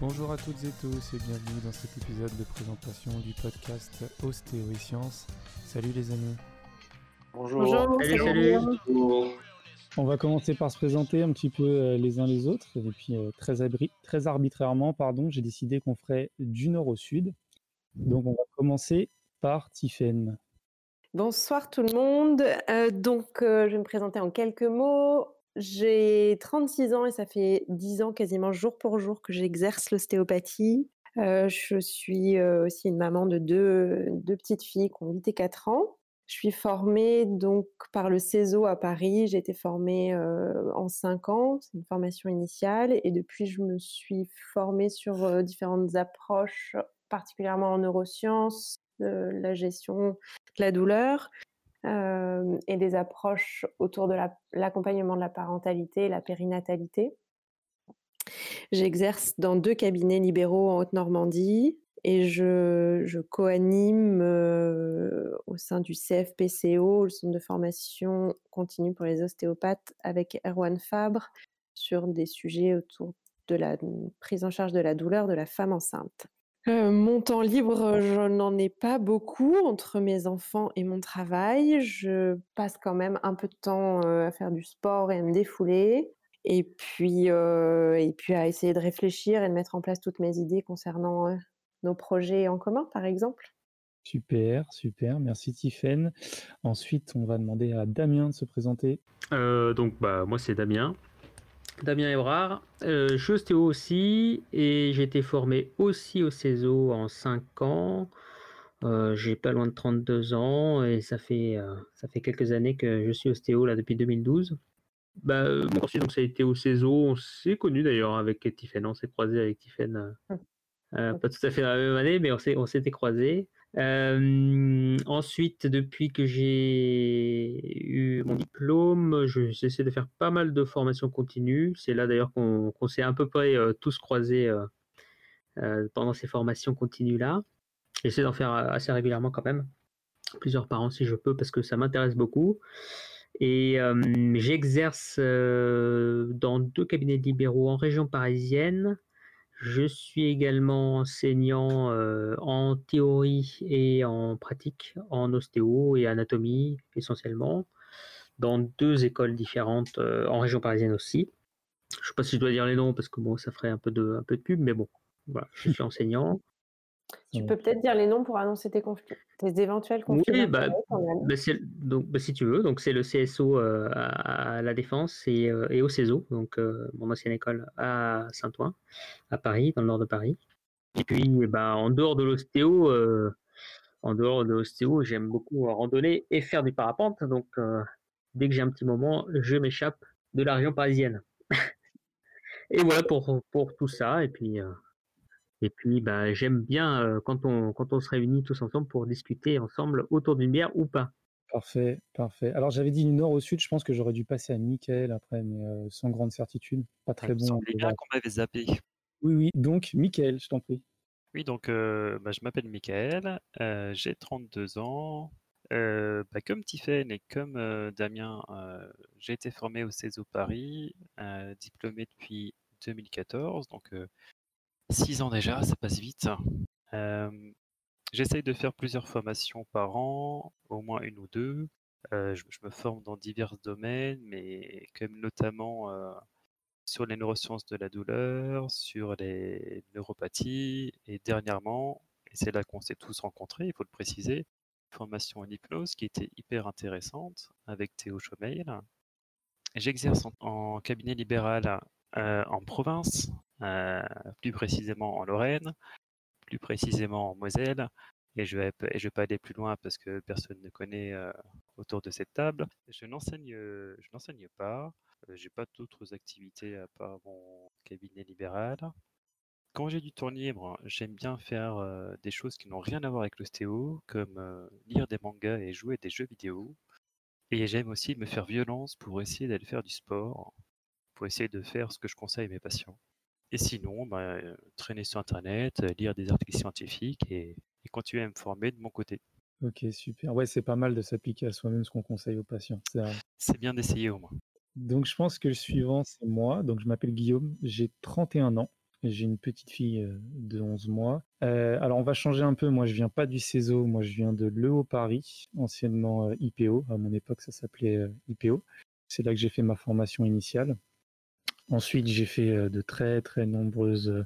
Bonjour à toutes et tous et bienvenue dans cet épisode de présentation du podcast Ostéo et Sciences. Salut les amis. Bonjour. Bonjour, Salut, salut. salut. On va commencer par se présenter un petit peu euh, les uns les autres et puis euh, très, abri- très arbitrairement, pardon, j'ai décidé qu'on ferait du nord au sud. Donc on va commencer par Tiffaine. Bonsoir tout le monde. Euh, donc, euh, je vais me présenter en quelques mots. J'ai 36 ans et ça fait 10 ans quasiment jour pour jour que j'exerce l'ostéopathie. Euh, je suis euh, aussi une maman de deux, petites filles qui ont 8 et 4 ans. Je suis formée donc par le CESO à Paris. J'ai été formée euh, en 5 ans, c'est une formation initiale. Et depuis, je me suis formée sur différentes approches, particulièrement en neurosciences, la gestion de la douleur euh, et des approches autour de la- l'accompagnement de la parentalité et la périnatalité. J'exerce dans deux cabinets libéraux en Haute-Normandie et je, je co-anime euh, au sein du CFPCO, le centre de formation continue pour les ostéopathes, avec Erwan Fabre sur des sujets autour de la prise en charge de la douleur de la femme enceinte. Euh, mon temps libre, je n'en ai pas beaucoup entre mes enfants et mon travail. Je passe quand même un peu de temps euh, à faire du sport et à me défouler. Et puis, euh, et puis à essayer de réfléchir et de mettre en place toutes mes idées concernant euh, nos projets en commun, par exemple. Super, super, merci Tiffaine. Ensuite, on va demander à Damien de se présenter. Euh, donc, bah, moi, c'est Damien. Damien Ebrard. Euh, je suis ostéo aussi et j'ai été formé aussi au CESO en 5 ans. Euh, j'ai pas loin de 32 ans et ça fait, euh, ça fait quelques années que je suis ostéo là depuis 2012. Bah, euh, moi aussi, donc ça a été au CESO. On s'est connu d'ailleurs avec Tiffen. On s'est croisé avec Tiffen. euh, euh, pas tout à fait dans la même année, mais on s'était croisés. Ensuite, depuis que j'ai eu mon diplôme, je- j'essaie de faire pas mal de formations continues. C'est là d'ailleurs qu'on s'est à peu près euh, tous croisés euh, euh, pendant ces formations continues-là. J'essaie d'en faire assez régulièrement quand même, plusieurs par an si je peux, parce que ça m'intéresse beaucoup. Et j'exerce dans deux cabinets libéraux en région parisienne. Je suis également enseignant euh, en théorie et en pratique, en ostéo et anatomie essentiellement, dans deux écoles différentes euh, en région parisienne aussi. Je ne sais pas si je dois dire les noms parce que bon, ça ferait un peu de, un peu de pub, mais bon, voilà, je suis enseignant. Tu peux peut-être dire les noms pour annoncer tes, conflits, tes éventuels conflits Oui, bah, bah, donc, bah, si tu veux, donc c'est le CSO euh, à, à la Défense et, euh, et au CESO, donc euh, mon ancienne école à Saint-Ouen, à Paris, dans le nord de Paris. Et puis, en dehors de l'ostéo, en dehors de l'ostéo, j'aime beaucoup randonner et faire du parapente. Donc, dès que j'ai un petit moment, je m'échappe de la région parisienne. et voilà pour, pour tout ça. Et puis, et puis bah, j'aime bien euh, quand, on, quand on se réunit tous ensemble pour discuter ensemble autour d'une bière ou pas. Parfait, parfait. Alors j'avais dit du nord au sud, je pense que j'aurais dû passer à Michael après, mais euh, sans grande certitude. Pas très Il me bon. semblait bien qu'on m'avait zappé. Oui, oui, donc Michael, je t'en prie. Oui, donc euh, bah, je m'appelle Michael, euh, j'ai 32 ans. Euh, bah, comme Tiffaine et comme euh, Damien, euh, j'ai été formé au CESO Paris, euh, diplômé depuis 2014, donc 6 ans déjà, ça passe vite. Euh, J'essaye de faire plusieurs formations par an, au moins une ou deux. Euh, je, me forme dans divers domaines, mais comme notamment euh, sur les neurosciences de la douleur, sur les neuropathies, et dernièrement, et c'est là qu'on s'est tous rencontrés, il faut le préciser, formation en hypnose qui était hyper intéressante avec Théo Chaumeil. J'exerce en, cabinet libéral en province, plus précisément en Lorraine, plus précisément en Moselle, et je vais, et je vais pas aller plus loin parce que personne ne connaît euh, autour de cette table. Je n'enseigne, euh, pas. Euh, j'ai pas d'autres activités à part mon cabinet libéral. Quand j'ai du temps libre, j'aime bien faire euh, des choses qui n'ont rien à voir avec l'ostéo, comme euh, lire des mangas et jouer à des jeux vidéo. Et j'aime aussi me faire violence pour essayer d'aller faire du sport, pour essayer de faire ce que je conseille à mes patients. Et sinon, bah, euh, traîner sur Internet, euh, lire des articles scientifiques et, et continuer à me former de mon côté. Ok, super. Ouais, c'est pas mal de s'appliquer à soi-même ce qu'on conseille aux patients. c'est bien d'essayer au moins. Donc, je pense que le suivant, c'est moi. Donc, je m'appelle Guillaume, j'ai 31 ans. J'ai une petite fille de 11 mois. alors, on va changer un peu. Moi, je viens pas du CESO. Moi, je viens de l'EO Paris, anciennement IPO. À mon époque, ça s'appelait IPO. C'est là que j'ai fait ma formation initiale. Ensuite, j'ai fait de très, très nombreuses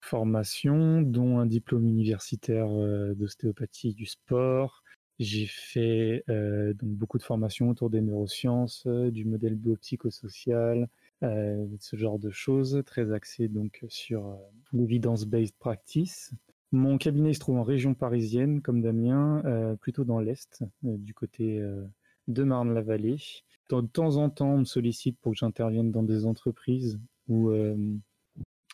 formations, dont un diplôme universitaire d'ostéopathie du sport. J'ai fait donc beaucoup de formations autour des neurosciences, du modèle biopsychosocial, euh, ce genre de choses, très axé donc sur euh, l'evidence-based practice. Mon cabinet se trouve en région parisienne, comme Damien, euh, plutôt dans l'Est, du côté de Marne-la-Vallée. De temps en temps, on me sollicite pour que j'intervienne dans des entreprises où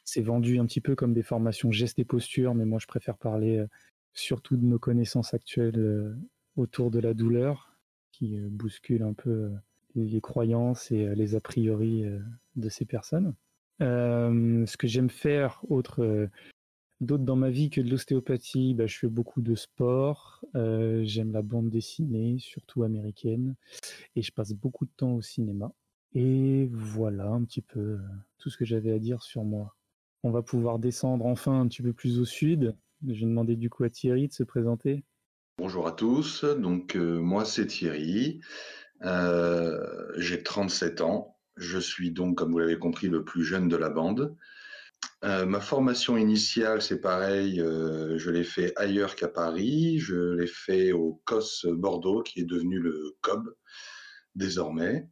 c'est vendu un petit peu comme des formations gestes et postures, mais moi je préfère parler surtout de nos connaissances actuelles autour de la douleur, qui bouscule un peu les croyances et euh, les a priori euh, de ces personnes. Euh, ce que j'aime faire, autre, d'autres dans ma vie que de l'ostéopathie, bah, je fais beaucoup de sport. j'aime la bande dessinée, surtout américaine, et je passe beaucoup de temps au cinéma. Et voilà un petit peu tout ce que j'avais à dire sur moi. On va pouvoir descendre enfin un petit peu plus au sud. Je vais demander du coup à Thierry de se présenter. Bonjour à tous, donc moi c'est Thierry, euh, j'ai 37 ans. Je suis donc, comme vous l'avez compris, le plus jeune de la bande. Euh, ma formation initiale, c'est pareil, euh, je l'ai fait ailleurs qu'à Paris. Je l'ai fait au COS Bordeaux, qui est devenu le COB désormais.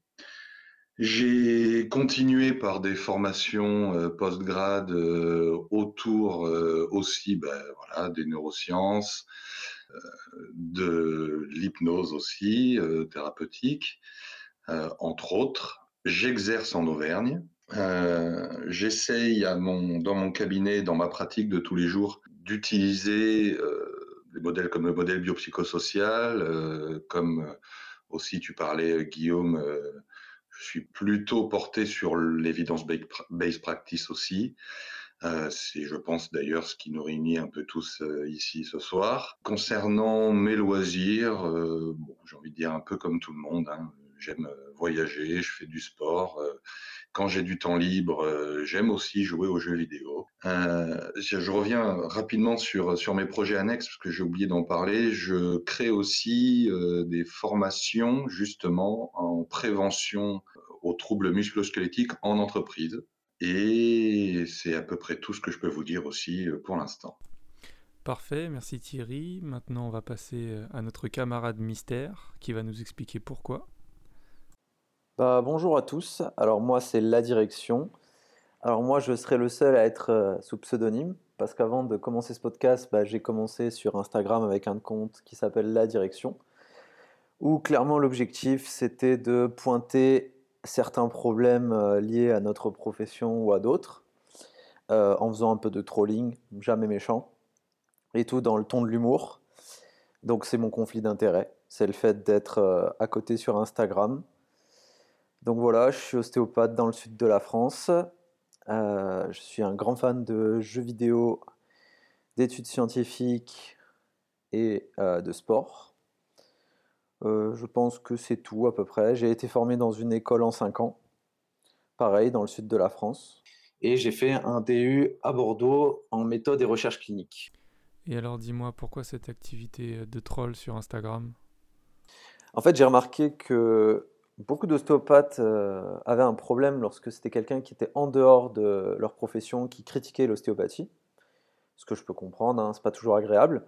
J'ai continué par des formations post-grade autour aussi ben, voilà, des neurosciences, de l'hypnose aussi, euh, thérapeutique, euh, entre autres. J'exerce en Auvergne. Euh, j'essaye dans mon cabinet, dans ma pratique de tous les jours, d'utiliser des modèles comme le modèle biopsychosocial, comme aussi tu parlais, Guillaume, je suis plutôt porté sur l'évidence-based practice aussi. Euh, c'est, je pense d'ailleurs, ce qui nous réunit un peu tous euh, ici ce soir. Concernant mes loisirs, euh, j'ai envie de dire un peu comme tout le monde. Hein. J'aime voyager, je fais du sport. quand j'ai du temps libre, j'aime aussi jouer aux jeux vidéo. Je, reviens rapidement sur, sur mes projets annexes, parce que j'ai oublié d'en parler. Je crée aussi des formations justement en prévention aux troubles musculosquelettiques en entreprise. Et c'est à peu près tout ce que je peux vous dire aussi euh, pour l'instant. Parfait, merci Thierry. Maintenant, on va passer euh, à notre camarade mystère qui va nous expliquer pourquoi. Bah, bonjour à tous. Alors moi, c'est La Direction. Alors moi, je serai le seul à être euh, sous pseudonyme parce qu'avant de commencer ce podcast, bah, j'ai commencé sur Instagram avec un compte qui s'appelle La Direction où clairement l'objectif c'était de pointer certains problèmes euh, liés à notre profession ou à d'autres, euh, en faisant un peu de trolling, jamais méchant, et tout dans le ton de l'humour. Donc c'est mon conflit d'intérêt, c'est le fait d'être à côté sur Instagram. Donc voilà, je suis ostéopathe dans le sud de la France. je suis un grand fan de jeux vidéo, d'études scientifiques et de sport. Euh, je pense que c'est tout à peu près. J'ai été formé dans une école en 5 ans, pareil, dans le sud de la France. Et j'ai fait un DU à Bordeaux en méthode et recherche clinique. Et alors dis-moi, pourquoi cette activité de troll sur Instagram? En fait, j'ai remarqué que beaucoup d'ostéopathes euh, avaient un problème lorsque c'était quelqu'un qui était en dehors de leur profession, qui critiquait l'ostéopathie. Ce que je peux comprendre, hein, c'est pas toujours agréable.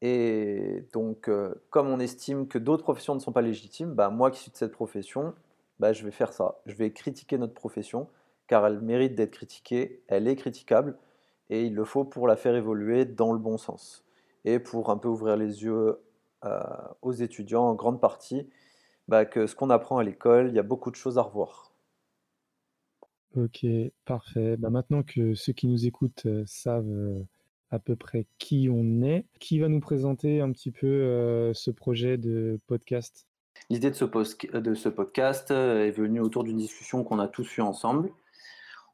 Et donc, euh, comme on estime que d'autres professions ne sont pas légitimes, bah, moi qui suis de cette profession, bah, je vais faire ça. Je vais critiquer notre profession, car elle mérite d'être critiquée, elle est critiquable, et il le faut pour la faire évoluer dans le bon sens. Et pour un peu ouvrir les yeux euh, aux étudiants, en grande partie, bah, que ce qu'on apprend à l'école, il y a beaucoup de choses à revoir. Ok, parfait. maintenant que ceux qui nous écoutent euh, savent à peu près qui on est. Qui va nous présenter un petit peu euh, ce projet de podcast? L'idée de, ce de ce podcast euh, est venue autour d'une discussion qu'on a tous eue ensemble.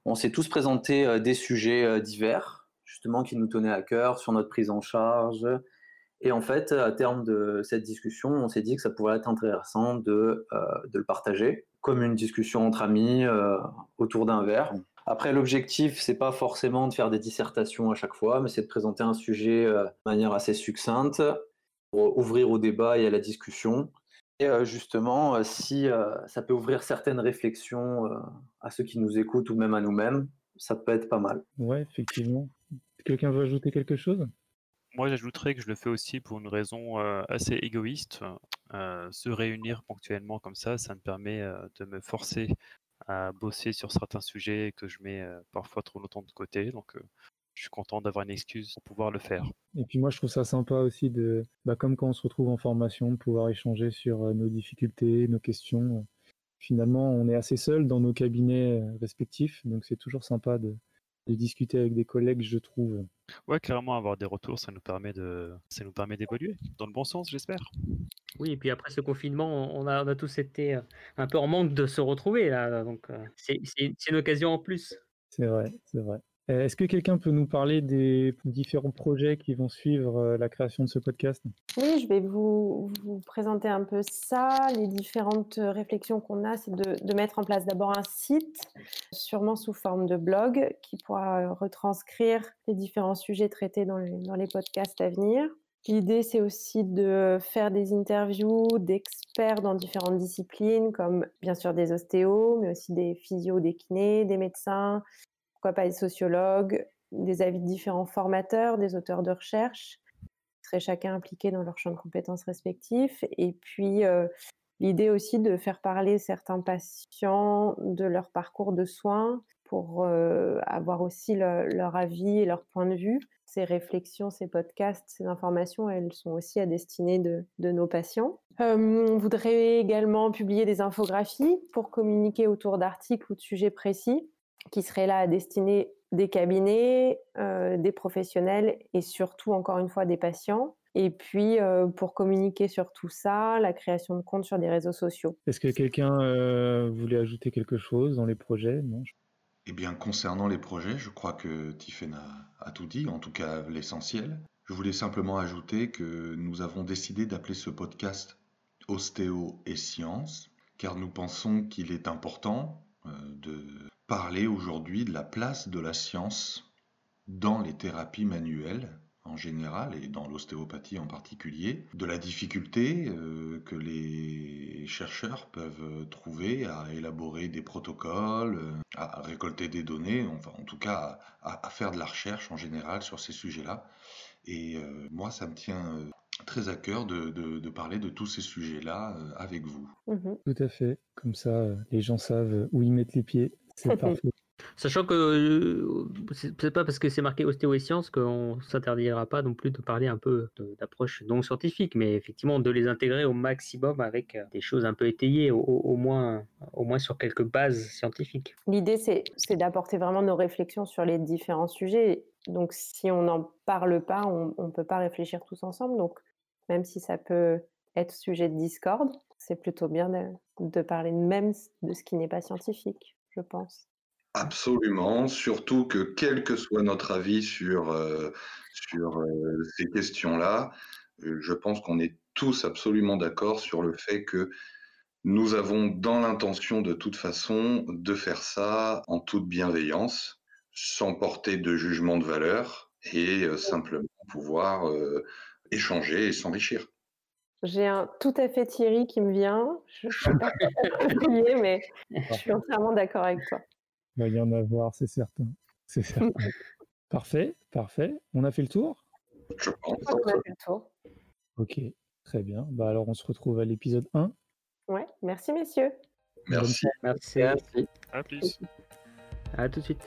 On s'est tous présenté euh, des sujets divers, justement, qui nous tenaient à cœur sur notre prise en charge. Et en fait, à terme de cette discussion, on s'est dit que ça pourrait être intéressant de, de le partager comme une discussion entre amis autour d'un verre. Après, l'objectif, c'est pas forcément de faire des dissertations à chaque fois, mais c'est de présenter un sujet euh, de manière assez succincte, pour ouvrir au débat et à la discussion. Et euh, justement, euh, si ça peut ouvrir certaines réflexions à ceux qui nous écoutent ou même à nous-mêmes, ça peut être pas mal. Ouais, effectivement. Quelqu'un veut ajouter quelque chose? Moi, j'ajouterais que je le fais aussi pour une raison assez égoïste. se réunir ponctuellement comme ça, ça me permet de me forcer à bosser sur certains sujets que je mets parfois trop longtemps de côté. Donc, je suis content d'avoir une excuse pour pouvoir le faire. Et puis moi, je trouve ça sympa aussi de, bah, comme quand on se retrouve en formation, de pouvoir échanger sur nos difficultés, nos questions. Finalement, on est assez seul dans nos cabinets respectifs, donc c'est toujours sympa de, de discuter avec des collègues, je trouve. Ouais, clairement, avoir des retours, ça nous permet de, ça nous permet d'évoluer dans le bon sens, j'espère. Oui, et puis après ce confinement, on a, on a tous été euh, un peu en manque de se retrouver là, donc euh, c'est une occasion en plus. C'est vrai, c'est vrai. Euh, est-ce que quelqu'un peut nous parler des différents projets qui vont suivre euh, la création de ce podcast? Oui, je vais vous, présenter un peu ça. Les différentes réflexions qu'on a, c'est de, mettre en place d'abord un site, sûrement sous forme de blog, qui pourra retranscrire les différents sujets traités dans les, podcasts à venir. L'idée, c'est aussi de faire des interviews d'experts dans différentes disciplines, comme bien sûr des ostéos, mais aussi des physios, des kinés, des médecins, pourquoi pas des sociologues, des avis de différents formateurs, des auteurs de recherche, qui seraient chacun impliqués dans leur champ de compétences respectifs. Et puis, euh, l'idée aussi de faire parler certains patients de leur parcours de soins pour euh, avoir aussi leur avis et leur point de vue. Ces réflexions, ces podcasts, ces informations, elles sont aussi à destinée de, nos patients. Euh, on voudrait également publier des infographies pour communiquer autour d'articles ou de sujets précis qui serait là à destiner des cabinets, euh, des professionnels et surtout, encore une fois, des patients. Et puis, euh, pour communiquer sur tout ça, la création de comptes sur des réseaux sociaux. Est-ce que quelqu'un euh, voulait ajouter quelque chose dans les projets? Non Eh bien, concernant les projets, je crois que Tiffen a, a tout dit, en tout cas l'essentiel. Je voulais simplement ajouter que nous avons décidé d'appeler ce podcast Ostéo et Sciences, car nous pensons qu'il est important de parler aujourd'hui de la place de la science dans les thérapies manuelles en général et dans l'ostéopathie en particulier, de la difficulté euh, que les chercheurs peuvent trouver à élaborer des protocoles, euh, à récolter des données, enfin en tout cas à, faire de la recherche en général sur ces sujets-là. Et euh, moi, ça me tient très à cœur de, parler de tous ces sujets-là avec vous. Mmh tout à fait, comme ça les gens savent où ils mettent les pieds c'est parfait. Sachant que euh, c'est pas parce que c'est marqué ostéo et sciences qu'on s'interdira pas non plus de parler un peu d'approche non scientifique, mais effectivement de les intégrer au maximum avec euh, des choses un peu étayées, au, moins, au moins sur quelques bases scientifiques. L'idée, c'est d'apporter vraiment nos réflexions sur les différents sujets. Donc, si on n'en parle pas, on ne peut pas réfléchir tous ensemble. Donc, même si ça peut être sujet de discorde, c'est plutôt bien de, de parler même de ce qui n'est pas scientifique je pense. Absolument, surtout que quel que soit notre avis sur, euh, euh, ces questions-là, euh, je pense qu'on est tous absolument d'accord sur le fait que nous avons dans l'intention de toute façon de faire ça en toute bienveillance, sans porter de jugement de valeur et simplement pouvoir échanger et s'enrichir. J'ai un tout à fait Thierry qui me vient. Je ne sais pas mais je suis entièrement d'accord avec toi. Il va y en avoir, c'est certain. C'est certain. parfait, parfait. On a fait le tour? Je pense. On a fait le tour. Ok, très bien. Bah alors on se retrouve à l'épisode 1. Ouais, merci messieurs. Merci. Merci. À plus. À tout de suite.